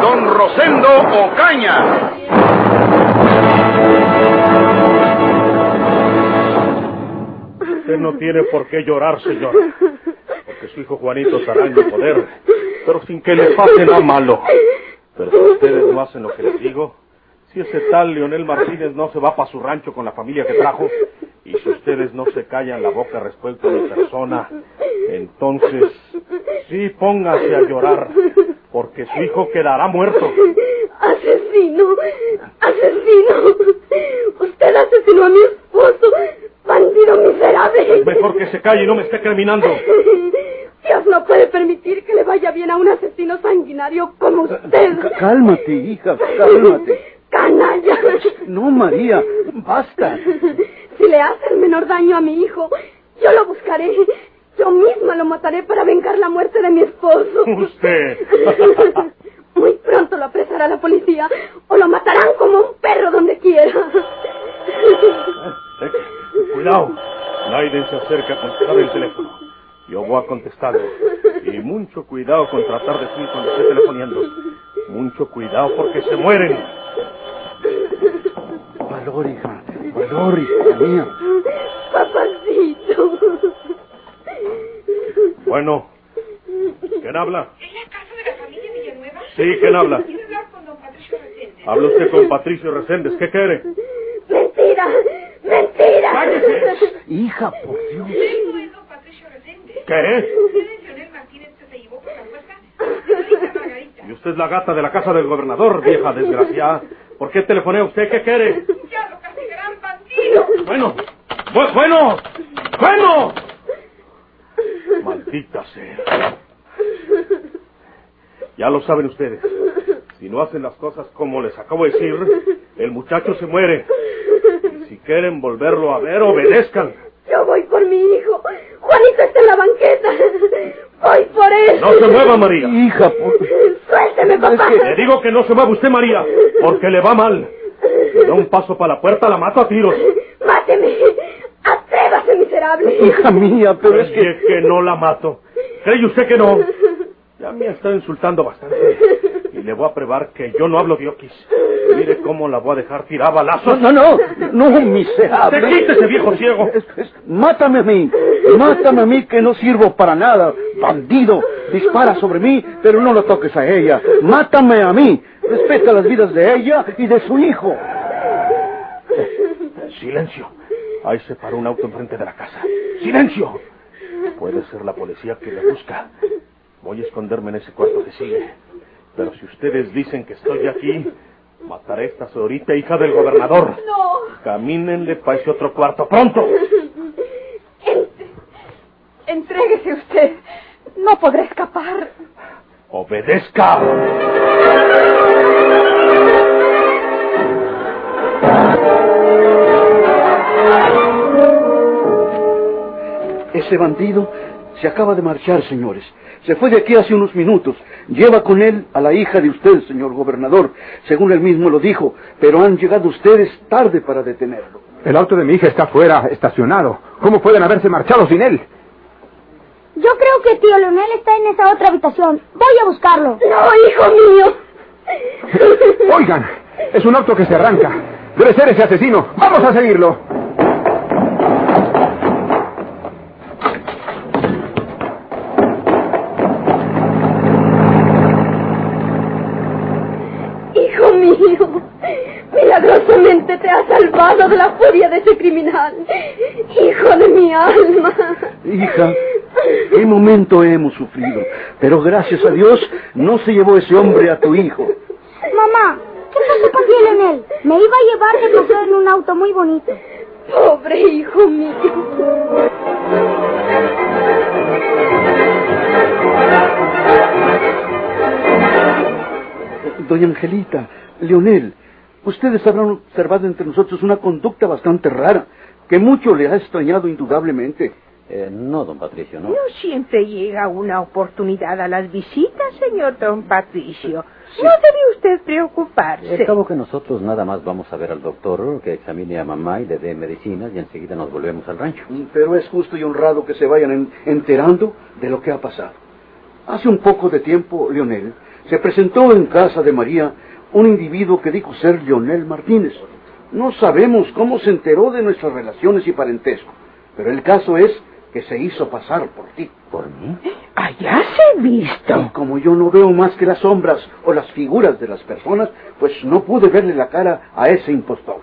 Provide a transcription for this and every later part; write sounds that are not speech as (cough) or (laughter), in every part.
don Rosendo Ocaña. Usted no tiene por qué llorar, señor. Porque su hijo Juanito estará en el poder, pero sin que le pase nada malo. Pero si ustedes no hacen lo que les digo, si ese tal Leonel Martínez no se va para su rancho con la familia que trajo, y si ustedes no se callan la boca respecto a mi persona, entonces sí póngase a llorar, porque su hijo quedará muerto. (laughs) Asesino, asesino. Usted asesinó a mi esposo, bandido miserable. Mejor que se calle y no me esté criminando. (laughs) Dios no puede permitir que le vaya bien a un asesino sanguinario como usted. C- Cálmate, hija, cálmate. Canalla. No, María, basta. (laughs) Si le hace el menor daño a mi hijo, yo lo buscaré. Yo misma lo mataré para vengar la muerte de mi esposo. Usted. (laughs) Muy pronto lo apresará la policía o lo matarán como un perro donde quiera. (laughs) Cuidado. Naiden se acerca a contestar el teléfono. Yo voy a contestarlo. Y mucho cuidado con tratar de subir cuando esté telefoneando. Mucho cuidado porque se mueren. Valor, hija, valor, hija mía. Papacito. Bueno. ¿Quién habla? ¿En la casa de la familia Villanueva? Sí, ¿quién habla? Quiero hablar con don Patricio Reséndez. Habla usted con Patricio Reséndez. ¿Qué quiere? Mentira, mentira. ¡Cállese! Hija, por Dios. Eso es don Patricio Reséndez. ¿Qué? ¿Usted es Leonel Martínez que se llevó por la fuerza? Margarita. Y usted es la gata de la casa del gobernador, vieja desgraciada. ¿Por qué telefonea usted? ¿Qué quiere? Ya lo castigarán, bandido. Bueno, bu- bueno, bueno. Maldita sea. Ya lo saben ustedes. Si no hacen las cosas como les acabo de decir, el muchacho se muere. Y si quieren volverlo a ver, obedezcan. Yo voy por mi hijo. Juanito está en la banqueta. Voy por él. No se mueva, María. Hija, por... Suélteme, papá. Le digo que no se mueva usted, María, porque le va mal. Si da un paso para la puerta, la mato a tiros. Máteme. Atrévase, miserable. Hija mía, pero es que... Oye, que no la mato. ¿Cree usted que no? Me está insultando bastante. Y le voy a probar que yo no hablo de oquis. Mire cómo la voy a dejar tirar a No, balazos. no, no, no, miserable. ¡Se quítese, viejo ciego! Mátame a mí, mátame a mí que no sirvo para nada, bandido. Dispara sobre mí, pero no lo toques a ella. Mátame a mí. Respeta las vidas de ella y de su hijo. Silencio. Ahí se paró un auto enfrente de la casa. ¡Silencio! Puede ser la policía que le busca. Voy a esconderme en ese cuarto que sigue. Pero si ustedes dicen que estoy aquí, mataré a esta señorita hija del gobernador. No. Camínenle para ese otro cuarto. ¡Pronto! Ent- Entréguese usted. No podrá escapar. ¡Obedezca! Ese bandido se acaba de marchar, señores. Se fue de aquí hace unos minutos. Lleva con él a la hija de usted, señor gobernador, según él mismo lo dijo, pero han llegado ustedes tarde para detenerlo. El auto de mi hija está fuera, estacionado. ¿Cómo pueden haberse marchado sin él? Yo creo que tío Leonel está en esa otra habitación. Voy a buscarlo. No, hijo mío. (laughs) Oigan, es un auto que se arranca. Debe ser ese asesino. Vamos a seguirlo. De ese criminal. Hijo de mi alma. Hija, qué momento hemos sufrido, pero gracias a Dios no se llevó ese hombre a tu hijo. Mamá, ¿qué pasó con tío Leonel? Me iba a llevar de paseo en un auto muy bonito. Pobre hijo mío. doña Angelita, Leonel, ustedes habrán observado entre nosotros una conducta bastante rara, que mucho le ha extrañado indudablemente. Eh, no, don Patricio, no. No siempre llega una oportunidad a las visitas, señor don Patricio. No debe usted preocuparse. Al cabo que nosotros nada más vamos a ver al doctor, que examine a mamá y le dé medicinas y enseguida nos volvemos al rancho. Pero es justo y honrado que se vayan en- enterando de lo que ha pasado. Hace un poco de tiempo, Leonel, se presentó en casa de María un individuo que dijo ser Leonel Martínez. No sabemos cómo se enteró de nuestras relaciones y parentesco, pero el caso es que se hizo pasar por ti. ¿Por mí? Allá se visto. Y como yo no veo más que las sombras o las figuras de las personas, pues no pude verle la cara a ese impostor.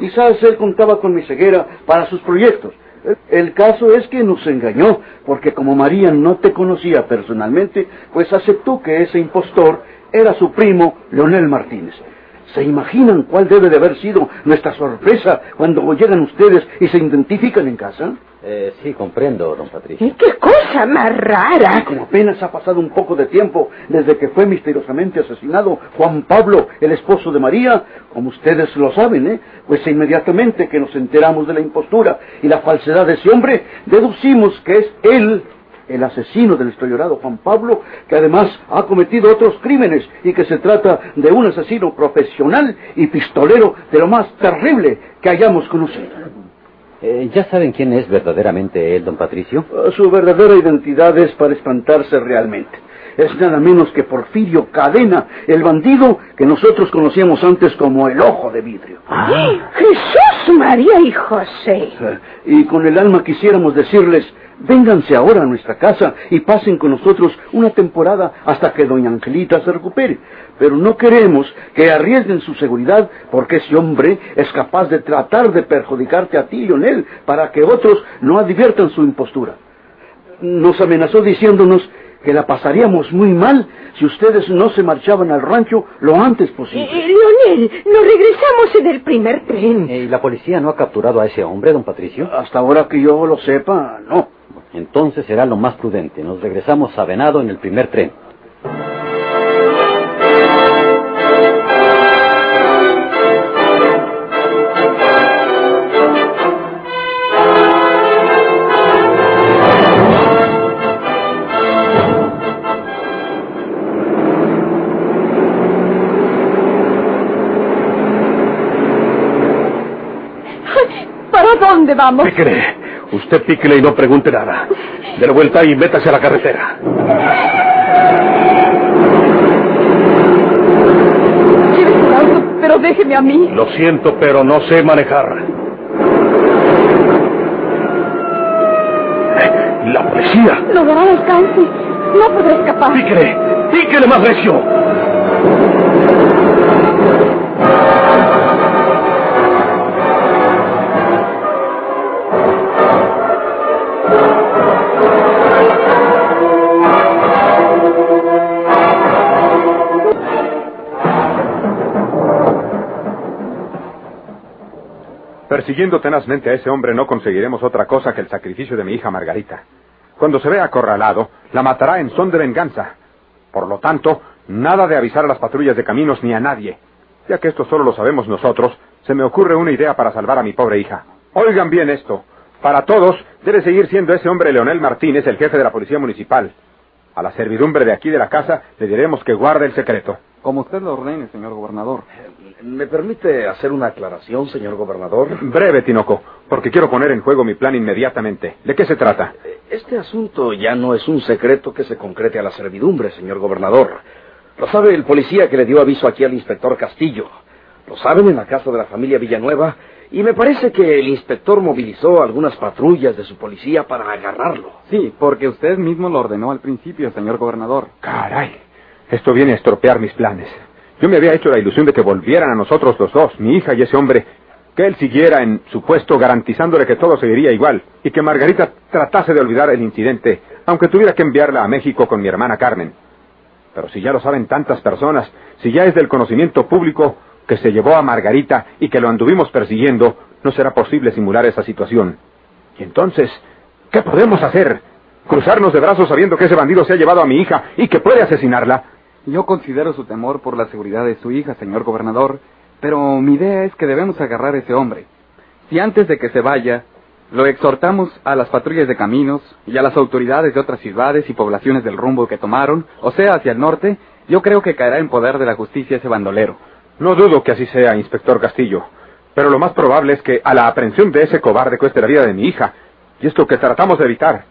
Quizás él contaba con mi ceguera para sus proyectos. El caso es que nos engañó, porque como María no te conocía personalmente, pues aceptó que ese impostor era su primo, Leonel Martínez. ¿Se imaginan cuál debe de haber sido nuestra sorpresa cuando llegan ustedes y se identifican en casa? Eh, sí, comprendo, don Patricio. ¿Y qué cosa más rara? Como apenas ha pasado un poco de tiempo desde que fue misteriosamente asesinado Juan Pablo, el esposo de María, como ustedes lo saben, ¿eh? Pues inmediatamente que nos enteramos de la impostura y la falsedad de ese hombre, deducimos que es él el asesino del llorado Juan Pablo, que además ha cometido otros crímenes y que se trata de un asesino profesional y pistolero de lo más terrible que hayamos conocido. Eh, ¿Ya saben quién es verdaderamente él, don Patricio? Su verdadera identidad es para espantarse realmente. Es nada menos que Porfirio Cadena, el bandido que nosotros conocíamos antes como el Ojo de Vidrio. Jesús, María y José. Y con el alma quisiéramos decirles, vénganse ahora a nuestra casa y pasen con nosotros una temporada hasta que doña Angelita se recupere. Pero no queremos que arriesguen su seguridad porque ese hombre es capaz de tratar de perjudicarte a ti, Lionel, para que otros no adviertan su impostura. Nos amenazó diciéndonos que la pasaríamos muy mal si ustedes no se marchaban al rancho lo antes posible. Eh, Leonel, nos regresamos en el primer tren. Eh, ¿Y la policía no ha capturado a ese hombre, don Patricio? Hasta ahora que yo lo sepa, no. Entonces será lo más prudente. Nos regresamos a Venado en el primer tren. ¿Para dónde vamos? Píquele. Usted píquele y no pregunte nada. De la vuelta y métase a la carretera. Pero déjeme a mí. Lo siento, pero no sé manejar. ¡La policía! Lo dará al alcance. No podrá escapar. ¡Píquele! ¡Píquele más recio! Persiguiendo tenazmente a ese hombre no conseguiremos otra cosa que el sacrificio de mi hija Margarita. Cuando se vea acorralado, la matará en son de venganza. Por lo tanto, nada de avisar a las patrullas de caminos ni a nadie. Ya que esto solo lo sabemos nosotros, se me ocurre una idea para salvar a mi pobre hija. Oigan bien esto. Para todos, debe seguir siendo ese hombre Leonel Martínez el jefe de la policía municipal. A la servidumbre de aquí de la casa le diremos que guarde el secreto. Como usted lo ordene, señor gobernador. ¿Me permite hacer una aclaración, señor gobernador? Breve, Tinoco, porque quiero poner en juego mi plan inmediatamente. ¿De qué se trata? Este asunto ya no es un secreto que se concrete a la servidumbre, señor gobernador. Lo sabe el policía que le dio aviso aquí al inspector Castillo. Lo saben en la casa de la familia Villanueva. Y me parece que el inspector movilizó algunas patrullas de su policía para agarrarlo. Sí, porque usted mismo lo ordenó al principio, señor gobernador. Caray, esto viene a estropear mis planes. Yo me había hecho la ilusión de que volvieran a nosotros los dos, mi hija y ese hombre, que él siguiera en su puesto garantizándole que todo seguiría igual y que Margarita tratase de olvidar el incidente, aunque tuviera que enviarla a México con mi hermana Carmen. Pero si ya lo saben tantas personas, si ya es del conocimiento público que se llevó a Margarita y que lo anduvimos persiguiendo, no será posible simular esa situación. Y entonces, ¿qué podemos hacer? ¿Cruzarnos de brazos sabiendo que ese bandido se ha llevado a mi hija y que puede asesinarla? Yo considero su temor por la seguridad de su hija, señor gobernador, pero mi idea es que debemos agarrar a ese hombre. Si antes de que se vaya, lo exhortamos a las patrullas de caminos y a las autoridades de otras ciudades y poblaciones del rumbo que tomaron, o sea, hacia el norte, yo creo que caerá en poder de la justicia ese bandolero. No dudo que así sea, inspector Castillo. Pero lo más probable es que a la aprehensión de ese cobarde cueste la vida de mi hija. Y es lo que tratamos de evitar.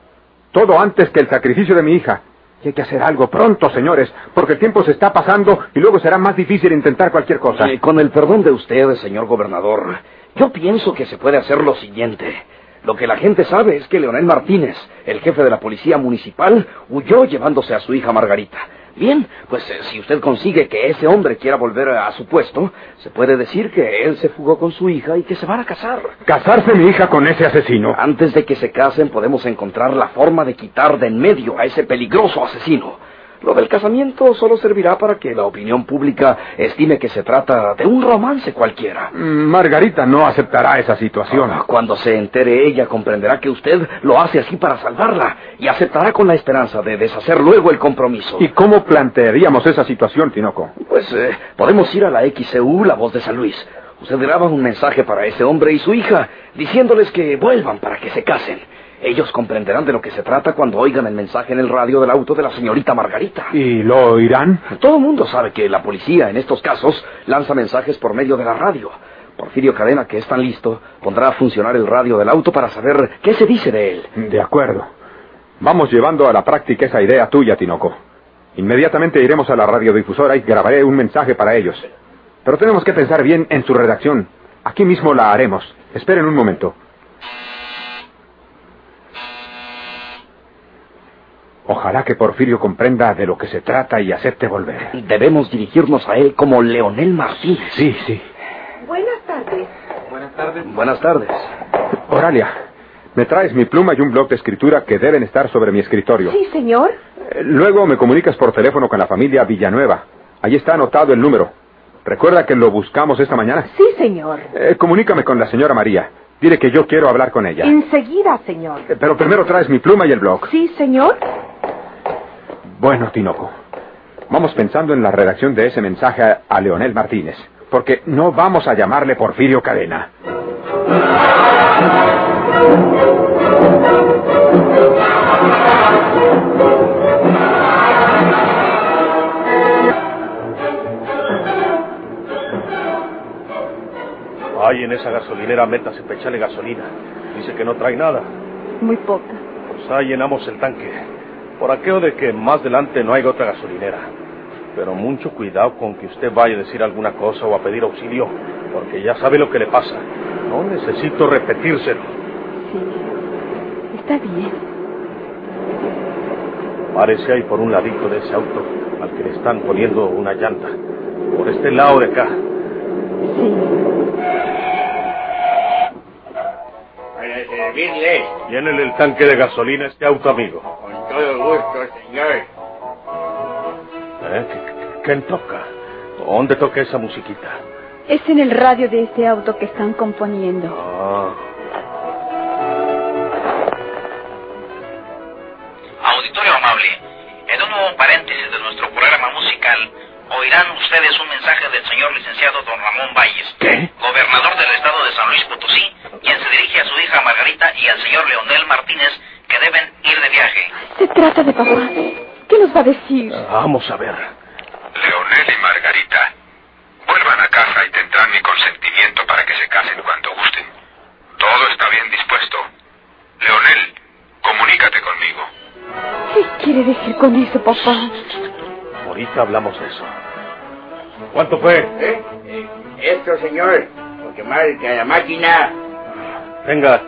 Todo antes que el sacrificio de mi hija. Y hay que hacer algo pronto, señores, porque el tiempo se está pasando y luego será más difícil intentar cualquier cosa. Eh, con el perdón de usted, señor gobernador, yo pienso que se puede hacer lo siguiente. Lo que la gente sabe es que Leonel Martínez, el jefe de la policía municipal, huyó llevándose a su hija Margarita. Bien, pues eh, si usted consigue que ese hombre quiera volver a su puesto, se puede decir que él se fugó con su hija y que se van a casar. ¿Casarse mi hija con ese asesino? Antes de que se casen podemos encontrar la forma de quitar de en medio a ese peligroso asesino. Lo del casamiento solo servirá para que la opinión pública estime que se trata de un romance cualquiera. Mm, Margarita no aceptará esa situación. Ah, cuando se entere ella comprenderá que usted lo hace así para salvarla y aceptará con la esperanza de deshacer luego el compromiso. ¿Y cómo plantearíamos esa situación, Tinoco? Pues eh, podemos ir a la XCU, la voz de San Luis. Usted graba un mensaje para ese hombre y su hija, diciéndoles que vuelvan para que se casen. Ellos comprenderán de lo que se trata cuando oigan el mensaje en el radio del auto de la señorita Margarita. ¿Y lo oirán? Todo el mundo sabe que la policía en estos casos lanza mensajes por medio de la radio. Porfirio Cadena, que es tan listo, pondrá a funcionar el radio del auto para saber qué se dice de él. De acuerdo. Vamos llevando a la práctica esa idea tuya, Tinoco. Inmediatamente iremos a la radiodifusora y grabaré un mensaje para ellos. Pero tenemos que pensar bien en su redacción. Aquí mismo la haremos. Esperen un momento. Ojalá que Porfirio comprenda de lo que se trata y acepte volver. Debemos dirigirnos a él como Leonel Martínez. Sí, sí. Buenas tardes. Buenas tardes. Buenas tardes. Oralia, me traes mi pluma y un bloc de escritura que deben estar sobre mi escritorio. Sí, señor. Eh, Luego me comunicas por teléfono con la familia Villanueva. Allí está anotado el número. ¿Recuerda que lo buscamos esta mañana? Sí, señor. Eh, comunícame con la señora María. Dile que yo quiero hablar con ella. Enseguida, señor. Eh, Pero primero traes mi pluma y el bloc. Sí, señor. Bueno, Tinoco. Vamos pensando en la redacción de ese mensaje a, a Leonel Martínez. Porque no vamos a llamarle Porfirio Cadena. Ay, en esa gasolinera métase para echarle gasolina. Dice que no trae nada. Muy poca. Pues ahí llenamos el tanque. Por aquello de que más adelante no haya otra gasolinera. Pero mucho cuidado con que usted vaya a decir alguna cosa o a pedir auxilio, porque ya sabe lo que le pasa. No necesito repetírselo. Sí. Está bien. Párese ahí por un ladito de ese auto al que le están poniendo una llanta. Por este lado de acá. Sí. Para servirle, Llénele el tanque de gasolina a este auto, amigo. Todo gusto, señor. ¿Eh? ¿Qué- ¿Quién toca? ¿Dónde toca esa musiquita? Es en el radio de este auto que están componiendo. Trata de papá. ¿Qué nos va a decir? vamos a ver. Leonel y Margarita, vuelvan a casa y tendrán mi consentimiento para que se casen cuando gusten. Todo está bien dispuesto. Leonel, comunícate conmigo. ¿Qué quiere decir con eso, papá? Ahorita hablamos de eso. ¿Cuánto fue? ¿Eh? Eh, Esto, señor, porque marca la máquina. Venga,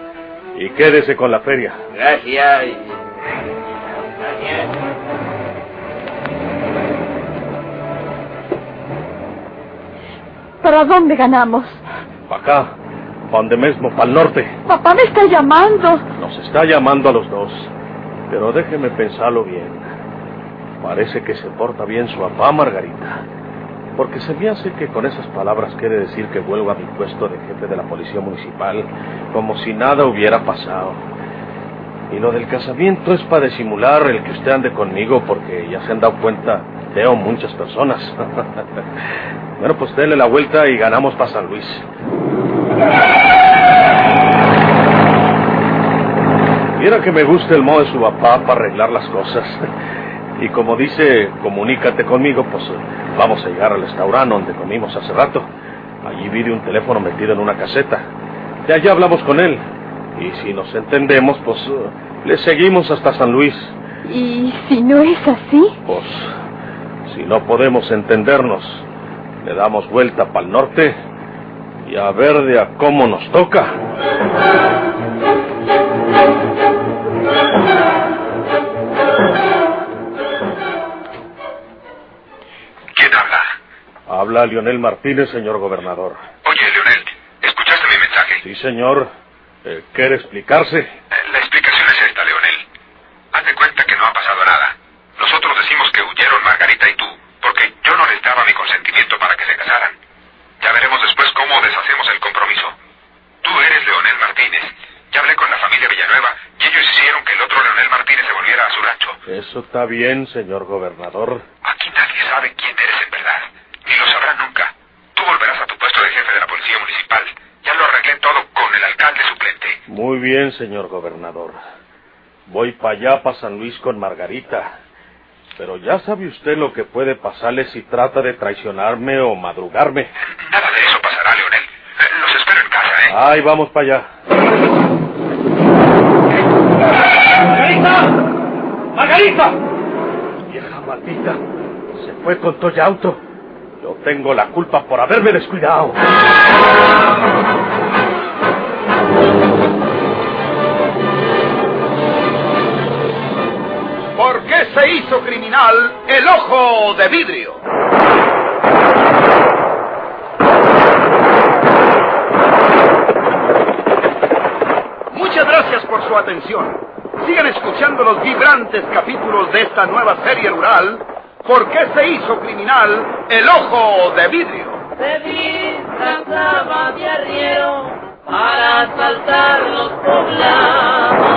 y quédese con la feria. Gracias. Gracias. ¿Para dónde ganamos? Para acá, pa' donde mismo, para el norte. Papá me está llamando. Nos está llamando a los dos. Pero déjeme pensarlo bien. Parece que se porta bien su papá, Margarita. Porque se me hace que con esas palabras quiere decir que vuelvo a mi puesto de jefe de la policía municipal, como si nada hubiera pasado. Y lo del casamiento es para disimular el que usted ande conmigo, porque ya se han dado cuenta veo muchas personas. (laughs) bueno, pues denle la vuelta y ganamos para San Luis. Mira que me gusta el modo de su papá para arreglar las cosas. Y como dice, comunícate conmigo, pues vamos a llegar al restaurante donde comimos hace rato. Allí vi de un teléfono metido en una caseta. Ya ya hablamos con él. Y si nos entendemos, pues le seguimos hasta San Luis. ¿Y si no es así? Pues si no podemos entendernos, le damos vuelta para el norte y a ver de a cómo nos toca. ¿Quién habla? Habla Leonel Martínez, señor gobernador. Oye, Leonel, ¿escuchaste mi mensaje? Sí, señor. Eh, ¿Quiere explicarse? La explicación es esta, Leonel. Haz de cuenta que no ha pasado nada. Nosotros decimos que huyeron Margarita y tú, porque yo no les daba mi consentimiento para que se casaran. Ya veremos después cómo deshacemos el compromiso. Tú eres Leonel Martínez. Ya hablé con la familia Villanueva y ellos hicieron que el otro Leonel Martínez se volviera a su rancho. Eso está bien, señor gobernador. Aquí nadie sabe quién eres en verdad. Ni lo sabrán nunca. Tú volverás a tu puesto de jefe de la policía municipal. Ya lo arreglé todo con el alcalde suplente. Muy bien, señor gobernador. Voy para allá, para San Luis con Margarita. Pero ya sabe usted lo que puede pasarle si trata de traicionarme o madrugarme. Nada de eso pasará, Leonel. Eh, Los espero en casa, ¿eh? Ay, vamos para allá. ¡Margarita! ¡Margarita! Vieja maldita. Se fue con Toya Auto. Yo tengo la culpa por haberme descuidado. ¿Por qué se hizo criminal el ojo de vidrio? Muchas gracias por su atención. Sigan escuchando los vibrantes capítulos de esta nueva serie rural. ¿Por qué se hizo criminal el ojo de vidrio? Se disfrazaba de arriero para asaltar los poblados.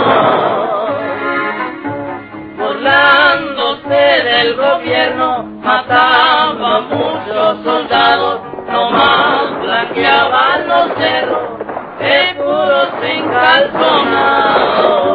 Burlándose del gobierno, mataba a muchos soldados, nomás blanqueaban los cerros, seguros sin calzonar.